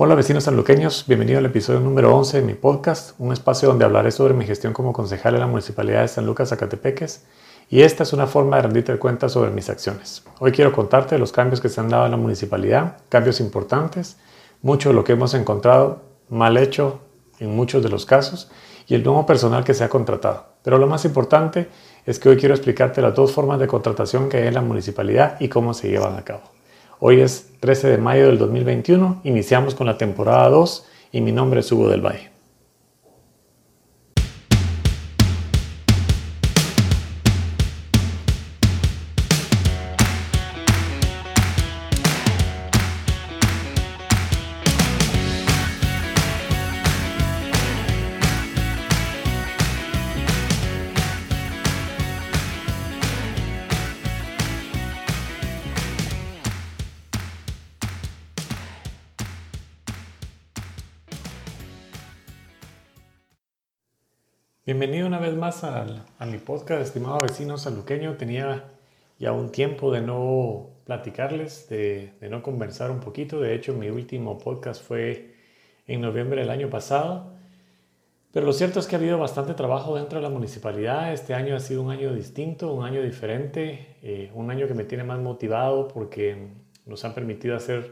Hola vecinos sanluqueños, bienvenido al episodio número 11 de mi podcast, un espacio donde hablaré sobre mi gestión como concejal en la Municipalidad de San Lucas, Zacatepeques, y esta es una forma de rendirte cuenta sobre mis acciones. Hoy quiero contarte los cambios que se han dado en la municipalidad, cambios importantes, mucho de lo que hemos encontrado mal hecho en muchos de los casos y el nuevo personal que se ha contratado. Pero lo más importante es que hoy quiero explicarte las dos formas de contratación que hay en la municipalidad y cómo se llevan a cabo. Hoy es 13 de mayo del 2021, iniciamos con la temporada 2 y mi nombre es Hugo del Valle. Bienvenido una vez más a mi podcast, estimado vecino saluqueño. Tenía ya un tiempo de no platicarles, de, de, no conversar un poquito. De hecho, mi último podcast fue en noviembre del año pasado. Pero lo cierto es que ha habido bastante trabajo dentro de la municipalidad. Este año ha sido un año distinto, un año diferente, eh, un año que me tiene más motivado porque nos han permitido hacer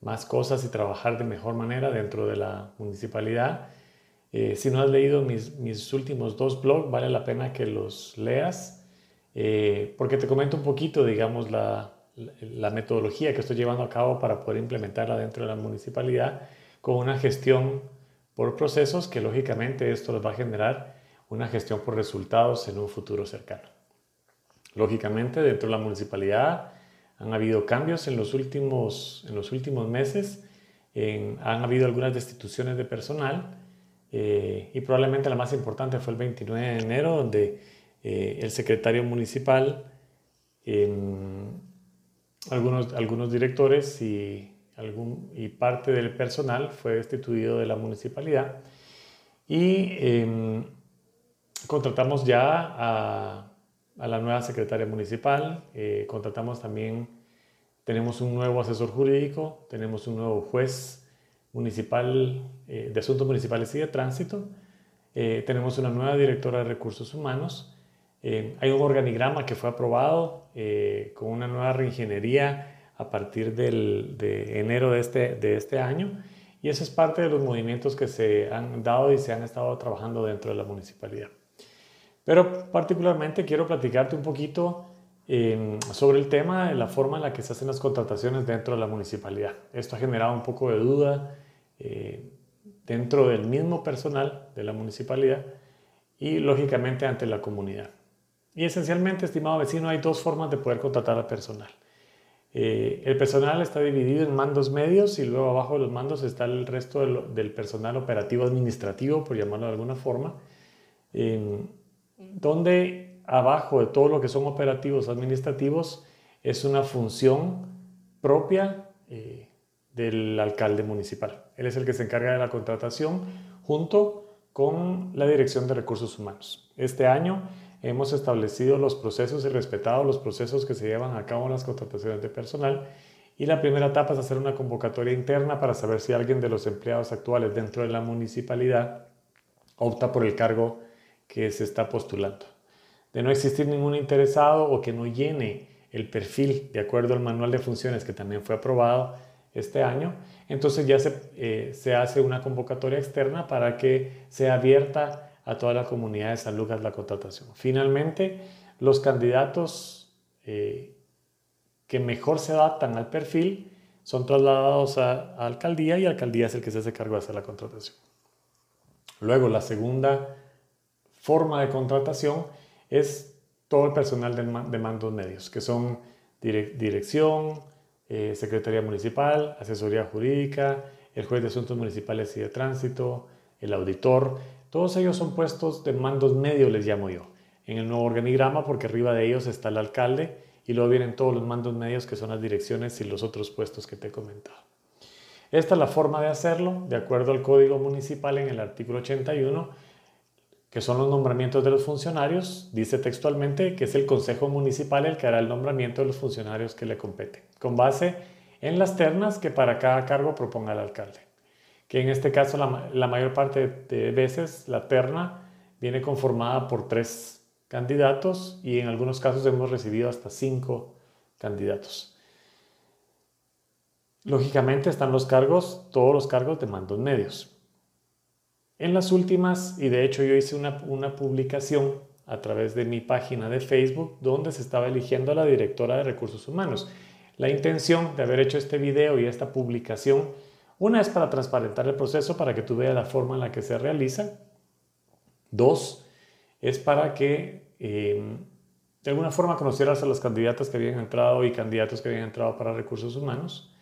más cosas y trabajar de mejor manera dentro de la municipalidad. Eh, si no has leído mis, mis, últimos dos blogs, vale la pena que los leas, eh, porque te comento un poquito, digamos, la, la, metodología que estoy llevando a cabo para poder implementarla dentro de la municipalidad con una gestión por procesos que lógicamente esto les va a generar una gestión por resultados en un futuro cercano. Lógicamente, dentro de la municipalidad han habido cambios en los últimos, en los últimos meses, han habido algunas destituciones de personal, eh, y probablemente la más importante fue el 29 de enero, donde eh, el secretario municipal, em, algunos, algunos directores y, algún, y parte del personal fue destituido de la municipalidad. Y em, contratamos ya a, a, la nueva secretaria municipal, eh, contratamos también, tenemos un nuevo asesor jurídico, tenemos un nuevo juez municipal, eh, de Asuntos Municipales y de Tránsito. Eh, tenemos una nueva directora de Recursos Humanos. Eh, hay un organigrama que fue aprobado con una nueva reingeniería a partir del, de enero de este, de este año. Y eso es parte de los movimientos que se han dado y se han estado trabajando dentro de la municipalidad. Pero particularmente quiero platicarte un poquito sobre el tema de la forma en la que se hacen las contrataciones dentro de la municipalidad. Esto ha generado un poco de duda eh, dentro del mismo personal de la municipalidad y lógicamente ante la comunidad. Y esencialmente, estimado vecino, hay dos formas de poder contratar al personal. Eh, el personal está dividido en mandos medios y luego abajo de los mandos está el resto del, personal operativo administrativo, por llamarlo de alguna forma, donde abajo de todo lo que son operativos administrativos es una función propia eh, del alcalde municipal. Él es el que se encarga de la contratación junto con la Dirección de Recursos Humanos. Este año hemos establecido los procesos y respetado los procesos que se llevan a cabo en las contrataciones de personal y la primera etapa es hacer una convocatoria interna para saber si alguien de los empleados actuales dentro de la municipalidad opta por el cargo que se está postulando. De no existir ningún interesado o que no llene el perfil de acuerdo al manual de funciones que también fue aprobado, este año, entonces ya se, eh, se, hace una convocatoria externa para que sea abierta a toda la comunidad de San Lucas la contratación. Finalmente, los candidatos eh, que mejor se adaptan al perfil son trasladados a, alcaldía y alcaldía es el que se hace cargo de hacer la contratación. Luego, la segunda forma de contratación es todo el personal de, de mandos medios, que son dirección, eh, Secretaría Municipal, Asesoría Jurídica, el Juez de Asuntos Municipales y de Tránsito, el auditor, todos ellos son puestos de mandos medios, les llamo yo, en el nuevo organigrama porque arriba de ellos está el alcalde y luego vienen todos los mandos medios que son las direcciones y los otros puestos que te he comentado. Esta es la forma de hacerlo, de acuerdo al Código Municipal en el artículo 81 que son los nombramientos de los funcionarios, dice textualmente que es el Consejo Municipal el que hará el nombramiento de los funcionarios que le competen, con base en las ternas que para cada cargo proponga el alcalde. que en este caso la, mayor parte de veces la terna viene conformada por tres candidatos y en algunos casos hemos recibido hasta cinco candidatos. Lógicamente están los cargos, todos los cargos de mandos medios. En las últimas, y de hecho yo hice una, publicación a través de mi página de Facebook donde se estaba eligiendo a la directora de recursos humanos. La intención de haber hecho este video y esta publicación una es para transparentar el proceso para que tú veas la forma en la que se realiza. Dos, es para que em, de alguna forma conocieras a las candidatas que habían entrado y candidatos que habían entrado para recursos humanos.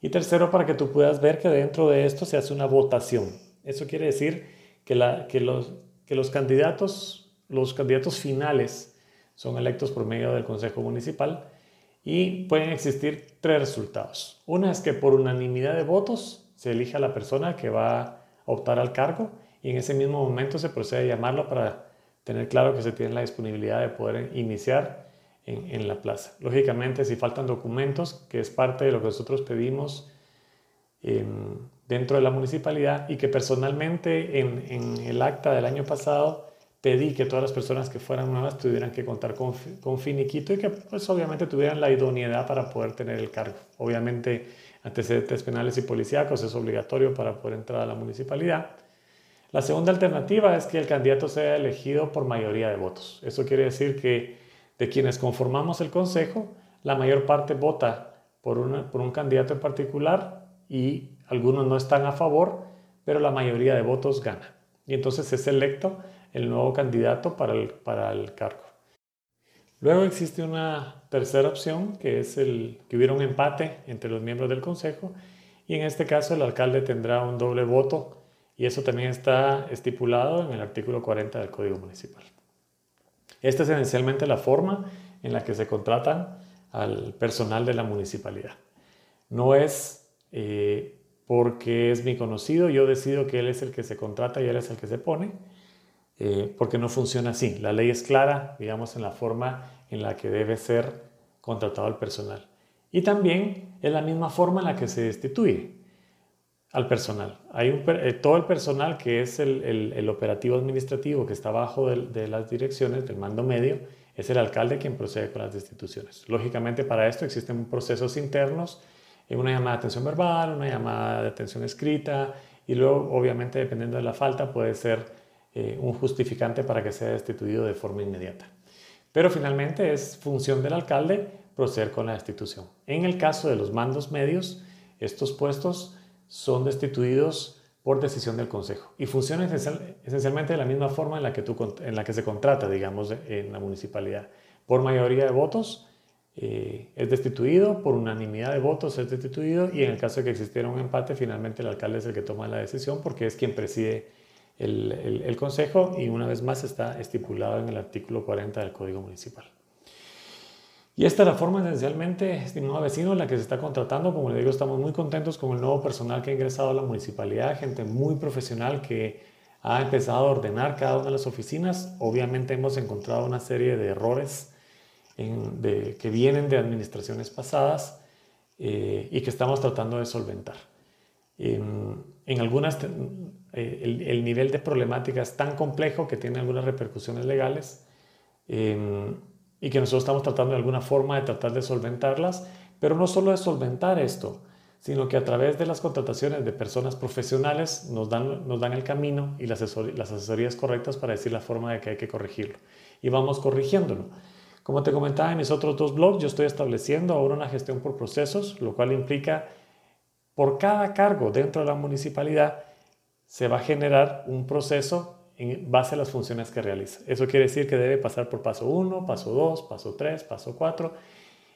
Y tercero, para que tú puedas ver que dentro de esto se hace una votación. Eso quiere decir que, los, candidatos, los candidatos finales son electos por medio del Consejo Municipal y pueden existir tres resultados. Una es que por unanimidad de votos se elige a la persona que va a optar al cargo y en ese mismo momento se procede a llamarlo para tener claro que se tiene la disponibilidad de poder iniciar en, la plaza. Lógicamente, si faltan documentos, que es parte de lo que nosotros pedimos em, dentro de la municipalidad y que personalmente en, en el acta del año pasado pedí que todas las personas que fueran nuevas tuvieran que contar con, con, finiquito y que pues obviamente tuvieran la idoneidad para poder tener el cargo. Obviamente antecedentes penales y policíacos es obligatorio para poder entrar a la municipalidad. La segunda alternativa es que el candidato sea elegido por mayoría de votos. Eso quiere decir que de quienes conformamos el consejo, la mayor parte vota por, por un candidato en particular y algunos no están a favor, pero la mayoría de votos gana. Y entonces es electo el nuevo candidato para el, para el cargo. Luego existe una tercera opción, que es el que hubiera un empate entre los miembros del consejo, y en este caso el alcalde tendrá un doble voto, y eso también está estipulado en el artículo 40 del Código Municipal. Esta es esencialmente la forma en la que se contratan al personal de la municipalidad. No es eh, porque es mi conocido, yo decido que él es el que se contrata y él es el que se pone, eh, porque no funciona así. La ley es clara, digamos, en la forma en la que debe ser contratado el personal. Y también es la misma forma en la que se destituye al personal. Hay un, eh, todo el personal que es el, operativo administrativo que está abajo de, las direcciones del mando medio, es el alcalde quien procede con las destituciones. Lógicamente para esto existen procesos internos, una llamada de atención verbal, una llamada de atención escrita y luego obviamente dependiendo de la falta puede ser eh, un justificante para que sea destituido de forma inmediata. Pero finalmente es función del alcalde proceder con la destitución. En el caso de los mandos medios, estos puestos son destituidos por decisión del Consejo y funcionan esencialmente de la misma forma en la, que en la que se contrata, digamos, en la municipalidad. Por mayoría de votos eh, es destituido, por unanimidad de votos es destituido y en el caso de que existiera un empate, finalmente el alcalde es el que toma la decisión porque es quien preside el, Consejo y una vez más está estipulado en el artículo 40 del Código Municipal. Y esta es la forma esencialmente, estimado vecino, en la que se está contratando. Como le digo, estamos muy contentos con el nuevo personal que ha ingresado a la municipalidad, gente muy profesional que ha empezado a ordenar cada una de las oficinas. Obviamente hemos encontrado una serie de errores que vienen de administraciones pasadas eh, y que estamos tratando de solventar. En, en algunas eh, el, nivel de problemática es tan complejo que tiene algunas repercusiones legales em, y que nosotros estamos tratando de alguna forma de tratar de solventarlas, pero no solo de solventar esto, sino que a través de las contrataciones de personas profesionales nos dan, nos dan el camino y las, las asesorías correctas para decir la forma de que hay que corregirlo. Y vamos corrigiéndolo. Como te comentaba en mis otros dos blogs, yo estoy estableciendo ahora una gestión por procesos, lo cual implica por cada cargo dentro de la municipalidad se va a generar un proceso en base a las funciones que realiza. Eso quiere decir que debe pasar por paso 1, paso 2, paso 3, paso 4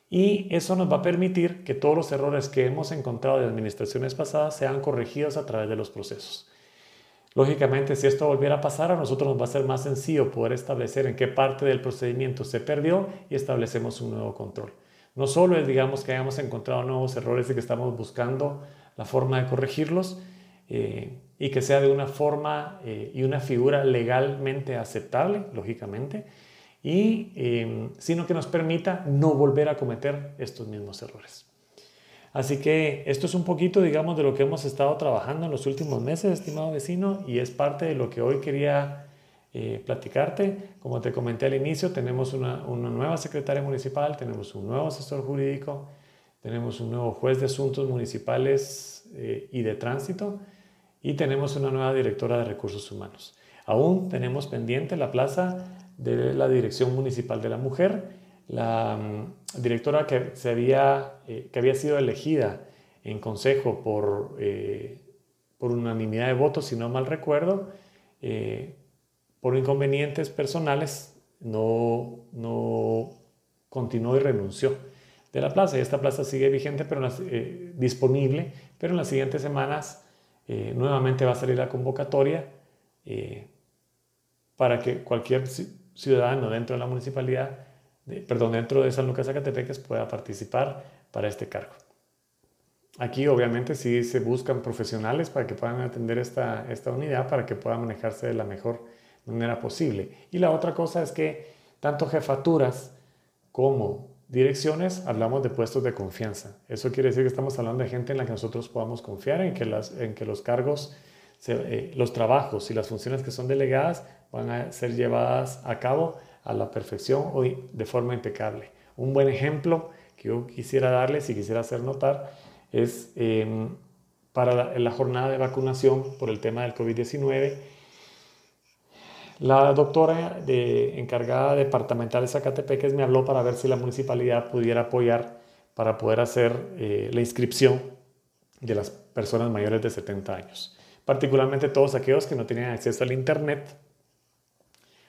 y eso nos va a permitir que todos los errores que hemos encontrado de administraciones pasadas sean corregidos a través de los procesos. Lógicamente, si esto volviera a pasar, a nosotros nos va a ser más sencillo poder establecer en qué parte del procedimiento se perdió y establecemos un nuevo control. No solo es, digamos, que hayamos encontrado nuevos errores y que estamos buscando la forma de corregirlos, eh, y que sea de una forma eh, y una figura legalmente aceptable, lógicamente, y, em, sino que nos permita no volver a cometer estos mismos errores. Así que esto es un poquito, digamos, de lo que hemos estado trabajando en los últimos meses, estimado vecino, y es parte de lo que hoy quería eh, platicarte. Como te comenté al inicio, tenemos una, nueva secretaria municipal, tenemos un nuevo asesor jurídico, tenemos un nuevo juez de asuntos municipales eh, y de tránsito, y tenemos una nueva directora de recursos humanos. Aún tenemos pendiente la plaza de la Dirección Municipal de la Mujer, la mm, directora que, se había, eh, que había sido elegida en consejo por, eh, por unanimidad de votos, si no mal recuerdo, eh, por inconvenientes personales, no, no continuó y renunció de la plaza. Y esta plaza sigue vigente, pero disponible, pero en las siguientes semanas nuevamente va a salir la convocatoria para que cualquier ciudadano dentro de la municipalidad, perdón, dentro de San Lucas Zacatepeques pueda participar para este cargo. Aquí obviamente sí se buscan profesionales para que puedan atender esta, esta unidad, para que pueda manejarse de la mejor manera posible. Y la otra cosa es que tanto jefaturas como direcciones hablamos de puestos de confianza. Eso quiere decir que estamos hablando de gente en la que nosotros podamos confiar, en que, las, en que los cargos, eh, los trabajos y las funciones que son delegadas van a ser llevadas a cabo a la perfección o de forma impecable. Un buen ejemplo que yo quisiera darles y quisiera hacer notar es em, para la, jornada de vacunación por el tema del COVID-19. La doctora de, encargada departamental de Zacatepeques me habló para ver si la municipalidad pudiera apoyar para poder hacer eh, la inscripción de las personas mayores de 70 años, particularmente todos aquellos que no tenían acceso al Internet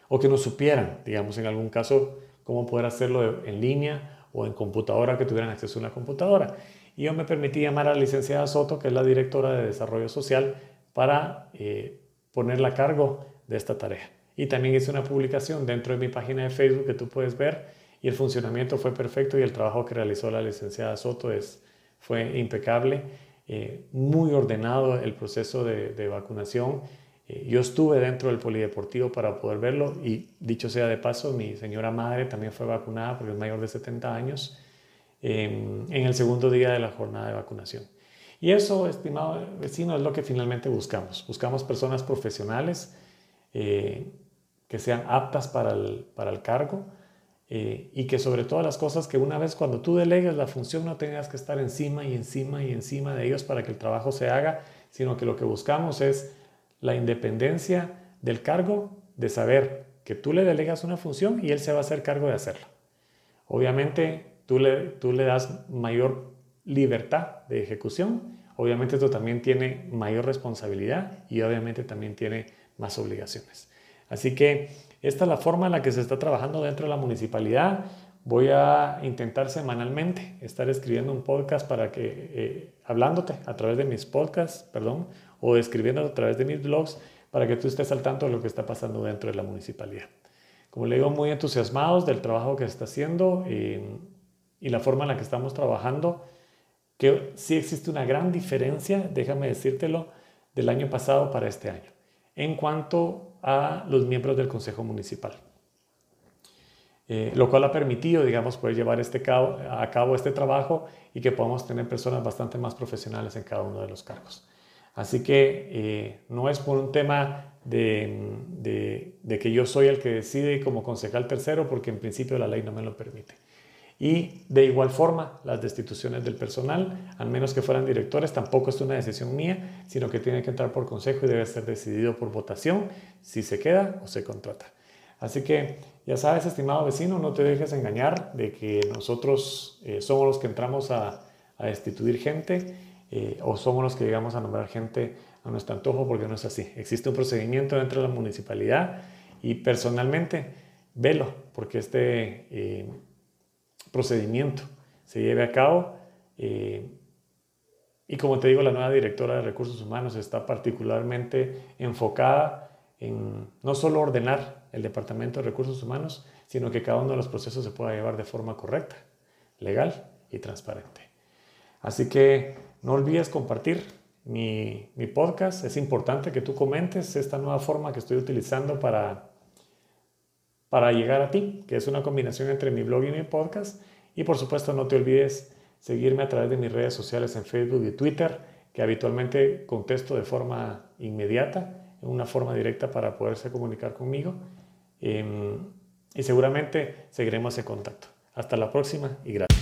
o que no supieran, digamos, en algún caso, cómo poder hacerlo en línea o en computadora, que tuvieran acceso a una computadora. Y yo me permití llamar a la licenciada Soto, que es la directora de Desarrollo Social, para eh, ponerla a cargo de esta tarea. Y también hice una publicación dentro de mi página de Facebook que tú puedes ver y el funcionamiento fue perfecto y el trabajo que realizó la licenciada Soto es, fue impecable, eh, muy ordenado el proceso de, vacunación yo estuve dentro del polideportivo para poder verlo y dicho sea de paso, mi señora madre también fue vacunada porque es mayor de 70 años em, en el segundo día de la jornada de vacunación. Y eso, estimado vecino, es lo que finalmente buscamos. Buscamos personas profesionales eh, que sean aptas para el, para el cargo eh, y que sobre todas las cosas que una vez cuando tú delegues la función no tengas que estar encima y encima y encima de ellos para que el trabajo se haga, sino que lo que buscamos es la independencia del cargo de saber que tú le delegas una función y él se va a hacer cargo de hacerla. Obviamente tú le, tú le das mayor libertad de ejecución, obviamente esto también tiene mayor responsabilidad y obviamente también tiene más obligaciones. Así que esta es la forma en la que se está trabajando dentro de la municipalidad. Voy a intentar semanalmente estar escribiendo un podcast para que, eh, hablándote a través de mis podcasts, perdón, o escribiendo a través de mis blogs para que tú estés al tanto de lo que está pasando dentro de la municipalidad. Como le digo, muy entusiasmados del trabajo que se está haciendo y, y la forma en la que estamos trabajando, que sí existe una gran diferencia, déjame decírtelo, del año pasado para este año, en cuanto a los miembros del Consejo Municipal. Eh, lo cual ha permitido, digamos, poder llevar este a cabo este trabajo y que podamos tener personas bastante más profesionales en cada uno de los cargos. Así que eh, no es por un tema de, que yo soy el que decide como concejal tercero, porque en principio la ley no me lo permite. Y de igual forma, las destituciones del personal, al menos que fueran directores, tampoco es una decisión mía, sino que tiene que entrar por consejo y debe ser decidido por votación si se queda o se contrata. Así que ya sabes, estimado vecino, no te dejes engañar de que nosotros eh, somos los que entramos a, a destituir gente eh, o somos los que llegamos a nombrar gente a nuestro antojo porque no es así. Existe un procedimiento dentro de la municipalidad y personalmente velo porque este eh, procedimiento se lleve a cabo. Eh, y como te digo, la nueva directora de recursos humanos está particularmente enfocada en no solo ordenar el Departamento de Recursos Humanos, sino que cada uno de los procesos se pueda llevar de forma correcta, legal y transparente. Así que no olvides compartir mi, mi podcast. Es importante que tú comentes esta nueva forma que estoy utilizando para, para llegar a ti, que es una combinación entre mi blog y mi podcast. Y por supuesto no te olvides seguirme a través de mis redes sociales en Facebook y Twitter, que habitualmente contesto de forma inmediata, en una forma directa para poderse comunicar conmigo. Em, y seguramente seguiremos en contacto. Hasta la próxima y gracias.